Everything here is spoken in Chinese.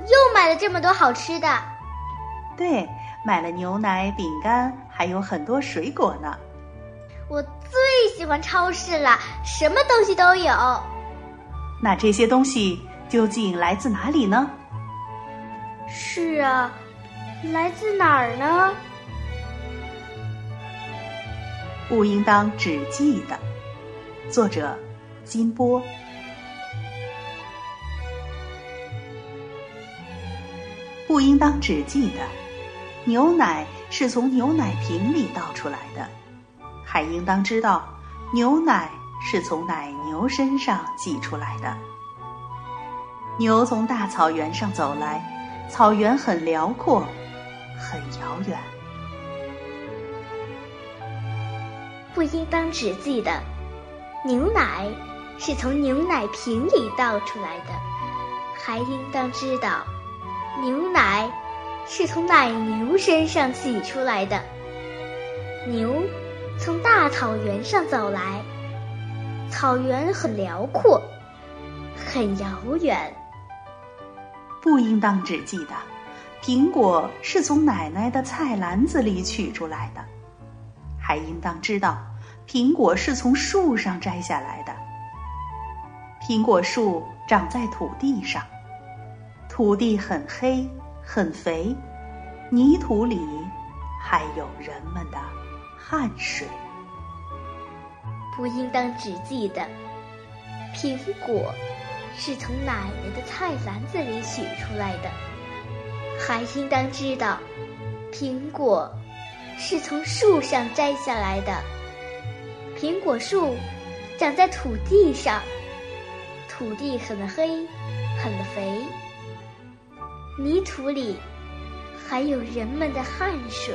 又买了这么多好吃的。对，买了牛奶、饼干，还有很多水果呢。我最喜欢超市了，什么东西都有。那这些东西究竟来自哪里呢？是啊，来自哪儿呢？不应当只记得。作者：金波。不应当只记得，牛奶是从牛奶瓶里倒出来的，还应当知道，牛奶是从奶牛身上挤出来的。牛从大草原上走来，草原很辽阔，很遥远。不应当只记得，牛奶是从牛奶瓶里倒出来的，还应当知道。牛奶是从奶牛身上挤出来的。牛从大草原上走来，草原很辽阔，很遥远。不应当只记得，苹果是从奶奶的菜篮子里取出来的，还应当知道，苹果是从树上摘下来的。苹果树长在土地上。土地很黑，很肥，泥土里还有人们的汗水。不应当只记得，苹果是从奶奶的菜篮子里取出来的，还应当知道，苹果是从树上摘下来的。苹果树长在土地上，土地很黑，很肥。泥土里还有人们的汗水。